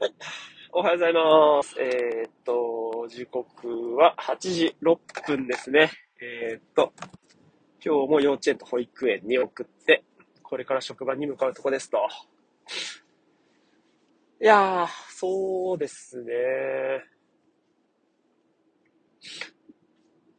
は いおはようございます。えー、っと、時刻は8時6分ですね。えー、っと、今日も幼稚園と保育園に送って、これから職場に向かうとこですと。いやー、そうですね。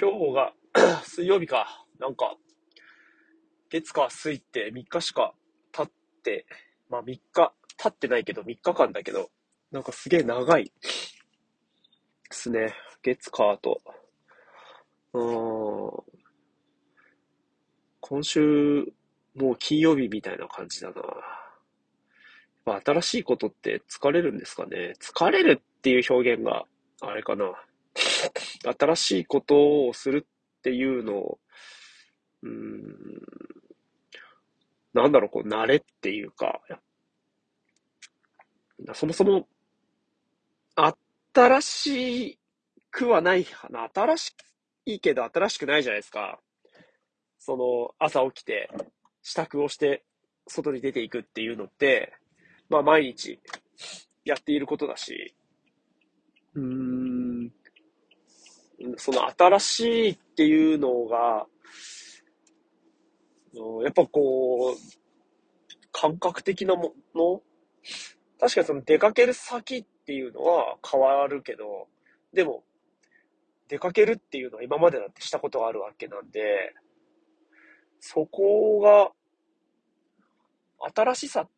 今日が 水曜日か。なんか、月火水って3日しか経って、まあ3日経ってないけど、3日間だけど、なんかすげえ長いですね。月火と。うーん。今週、もう金曜日みたいな感じだな。まあ、新しいことって疲れるんですかね。疲れるっていう表現が、あれかな。新しいことをするっていうのを、うーん、なんだろう、こう、慣れっていうか、そもそも、新しくはない、新しいけど新しくないじゃないですか。その、朝起きて、支度をして、外に出ていくっていうのって、まあ毎日やっていることだし、うーん、その新しいっていうのが、やっぱこう、感覚的なもの？確かにその出かける先っていうのは変わるけど、でも、出かけるっていうのは今までだってしたことがあるわけなんで、そこが、新しさっ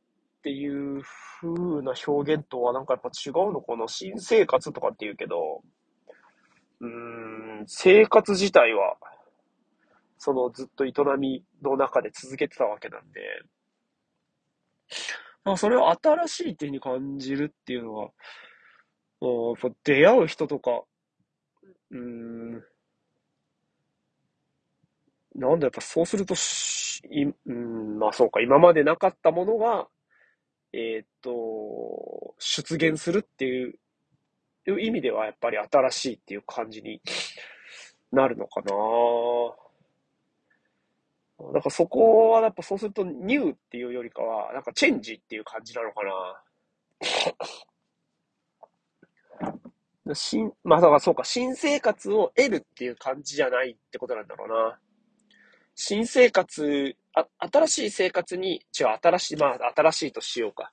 ていう風な表現とはなんかやっぱ違うのかな？新生活とかって言うけど、うーん、生活自体は、そのずっと営みの中で続けてたわけなんで、まあ、それを新しいっていうふうに感じるっていうのは、やっぱ出会う人とか、うーん、なんだ、やっぱそうするとし、い、うん、まあそうか、今までなかったものが、えーっと、出現するっていういう意味では、やっぱり新しいっていう感じになるのかななんかそこはやっぱそうするとニューっていうよりかは、なんかチェンジっていう感じなのかな。新、まあだからそうか、新生活を得るっていう感じじゃないってことなんだろうな。新生活、あ、新しい生活に、違う、新しい、まあ新しいとしようか。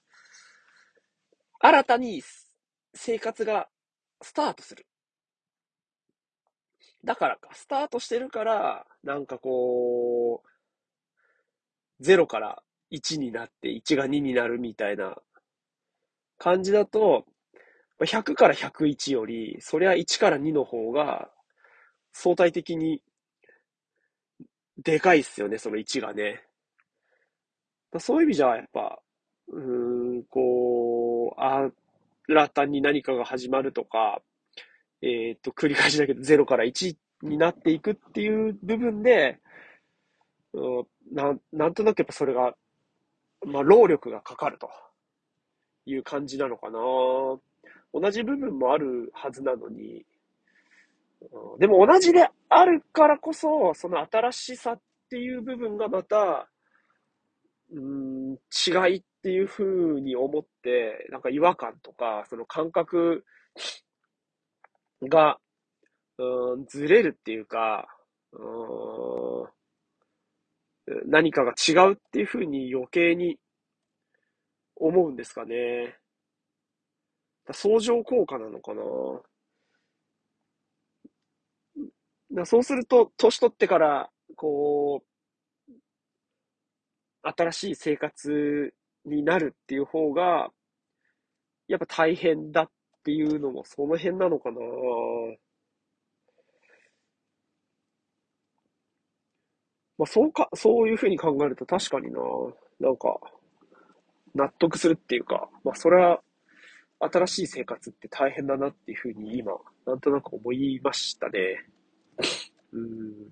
新たに生活がスタートする。だからか、スタートしてるから、なんかこう、0から1になって1が2になるみたいな感じだと、100から101より、そりゃ1から2の方が相対的にでかいっすよね、その1がね。そういう意味じゃ、やっぱ、うーん、こう、新たに何かが始まるとか、えっ、と、繰り返しだけど0から1になっていくっていう部分で、うん、ななんとなくやっぱそれが、まあ、労力がかかるという感じなのかな。同じ部分もあるはずなのに、うん、でも同じであるからこそ、その新しさっていう部分がまた、うん、違いっていうふうに思って、なんか違和感とか、その感覚が、うん、ずれるっていうか、うん、何かが違うっていうふうに余計に思うんですかね。相乗効果なのかな。そうすると、年取ってから、こう、新しい生活になるっていう方が、やっぱ大変だっていうのもその辺なのかな。まあ、そうか、そういうふうに考えると確かにな、なんか、納得するっていうか、まあ、それは、新しい生活って大変だなっていうふうに今、なんとなく思いましたね。うん。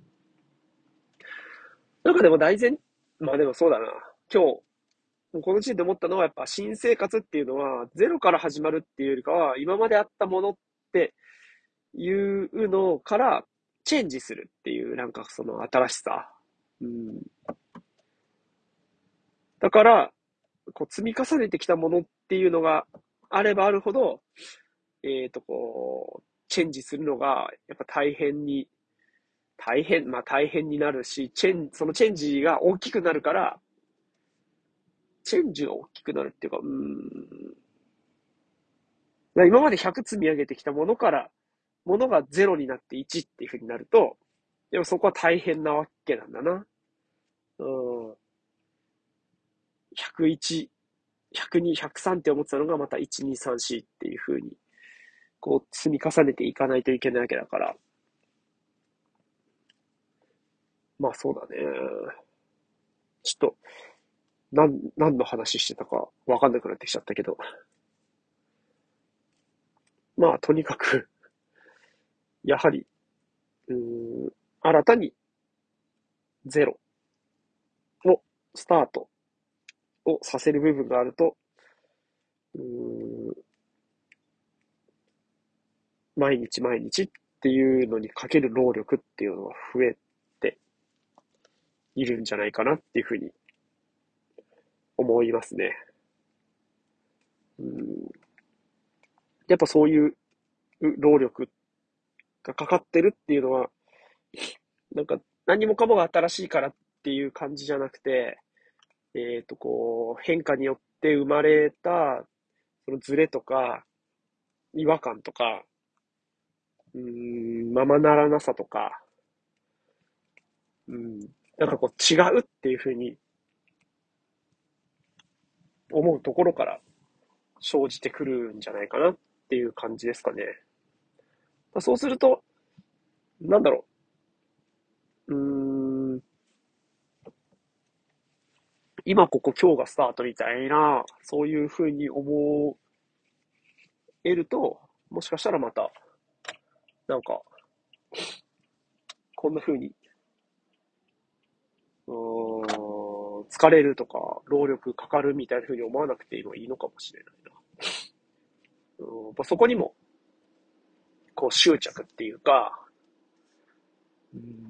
なんかでも大前、まあでもそうだな。今日、この時点で思ったのはやっぱ新生活っていうのはゼロから始まるっていうよりかは今まであったものっていうのからチェンジするっていうなんかその新しさうん。だから、こう積み重ねてきたものっていうのがあればあるほど、えっ、と、こう、チェンジするのが、やっぱ大変に、大変、まあ大変になるし、チェン、そのチェンジが大きくなるから、チェンジが大きくなるっていうか、うん。今まで100積み上げてきたものから、ものが0になって1っていう風になると、でもそこは大変なわけなんだな。うん。101、102、103って思ってたのがまた1、2、3、4っていう風に、こう積み重ねていかないといけないわけだから。まあそうだね。ちょっと、なん、何の話してたかわかんなくなってきちゃったけど。まあとにかくやはり、うん、新たにゼロをスタートをさせる部分があると、毎日毎日っていうのにかける労力っていうのは増えているんじゃないかなっていうふうに思いますね。うん、やっぱそういう労力がかかってるっていうのは、なんか何もかもが新しいからっていう感じじゃなくて、えっ、ー、と、こう、変化によって生まれた、そのズレとか、違和感とか、うん、ままならなさとか、うん、なんかこう違うっていうふうに思うところから生じてくるんじゃないかなっていう感じですかね。そうすると、なんだろうう。ーん。今ここ今日がスタートみたいな、そういうふうに思えると、もしかしたらまた、なんか、こんなふうに、うーん、疲れるとか、労力かかるみたいなふうに思わなくてもいいのかもしれないな。うん、そこにもこう執着っていうか、うん、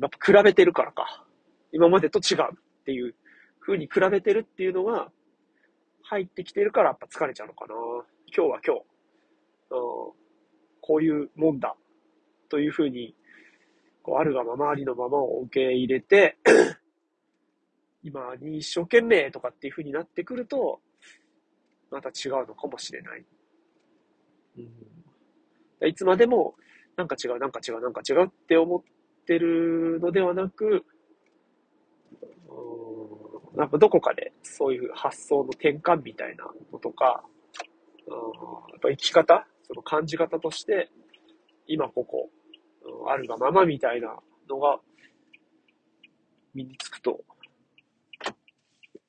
やっぱ比べてるからか。今までと違うっていう風に比べてるっていうのが入ってきてるからやっぱ疲れちゃうのかな。今日は今日、うん、こういうもんだという風に、こうあるがままありのままを受け入れて 今に一生懸命とかっていう風になってくると、また違うのかもしれない。うんいつまでも、なんか違う、なんか違う、なんか違うって思ってるのではなく、なんかどこかでそういう発想の転換みたいなのとか、やっぱ生き方、その感じ方として、今ここ、あるがままみたいなのが身につくと、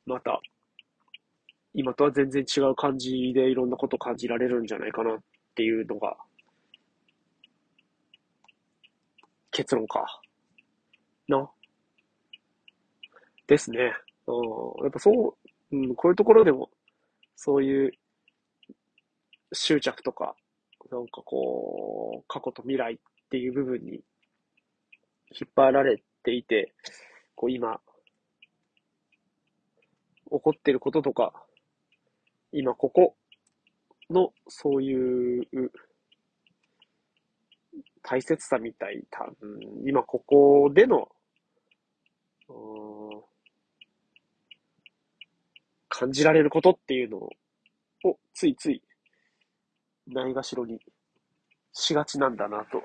また、今とは全然違う感じでいろんなこと感じられるんじゃないかなっていうのが結論か。な。ですね。うん。やっぱそう、うん、こういうところでも、そういう執着とか、なんかこう、過去と未来っていう部分に引っ張られていて、こう今、起こってることとか、今ここのそういう大切さみたい、多分、今ここでの、感じられることっていうのを、ついつい、ないがしろにしがちなんだなと。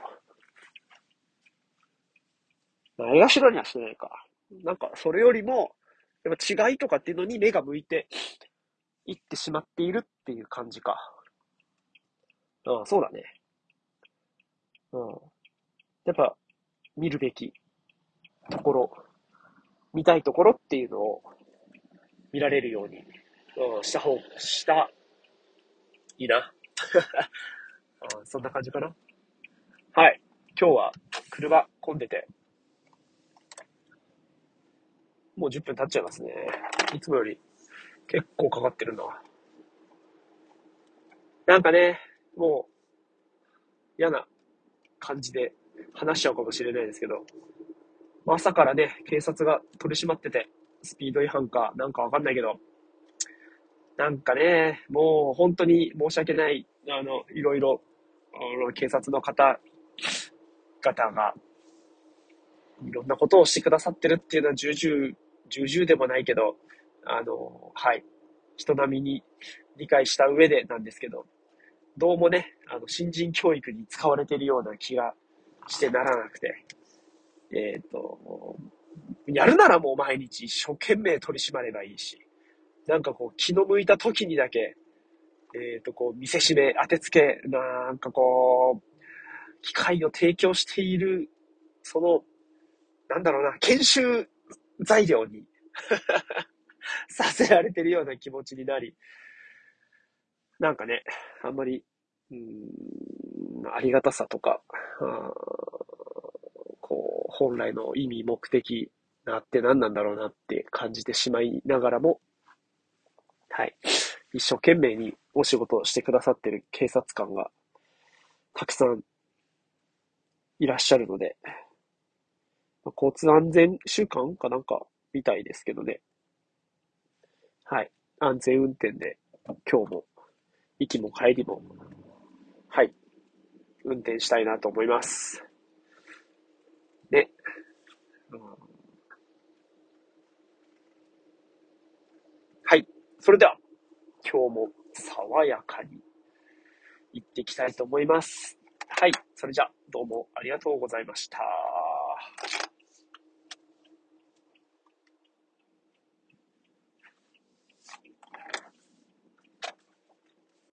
ないがしろにはしてないか。なんか、それよりも、やっぱ違いとかっていうのに目が向いていってしまっているっていう感じか。ああ、そうだね。うん。やっぱ、見るべきところ、見たいところっていうのを見られるように、うん、した方、した、いいな。うん、そんな感じかな？はい。今日は車混んでて、もう10分経っちゃいますね。いつもより結構かかってるな。なんかね、もう嫌な感じで話しちゃうかもしれないですけど、朝からね、警察が取り締まってて、スピード違反かなんかわかんないけど、なんかね、もう本当に申し訳ない、あの、いろいろ、警察の方々が、いろんなことをしてくださってるっていうのは重々、重々でもないけど、あの、はい、人並みに理解した上でなんですけど、どうもね、あの、新人教育に使われているような気がしてならなくて、えっ、ー、と、やるならもう毎日一生懸命取り締まればいいし、なんかこう気の向いた時にだけ、えっ、ー、とこう見せしめ、当てつけ、なんかこう、機会を提供している、その、なんだろうな、研修材料に させられてるような気持ちになり、なんかね、あんまり、うん、ありがたさとか、こう、本来の意味、目的なって何なんだろうなって感じてしまいながらも、はい。一生懸命にお仕事をしてくださってる警察官がたくさんいらっしゃるので、交通安全週間かなんかみたいですけどね。はい。安全運転で今日も行きも帰りも、はい。運転したいなと思います。ね。はい。それでは、今日も爽やかに行っていきたいと思います。はい。それじゃ、どうもありがとうございました。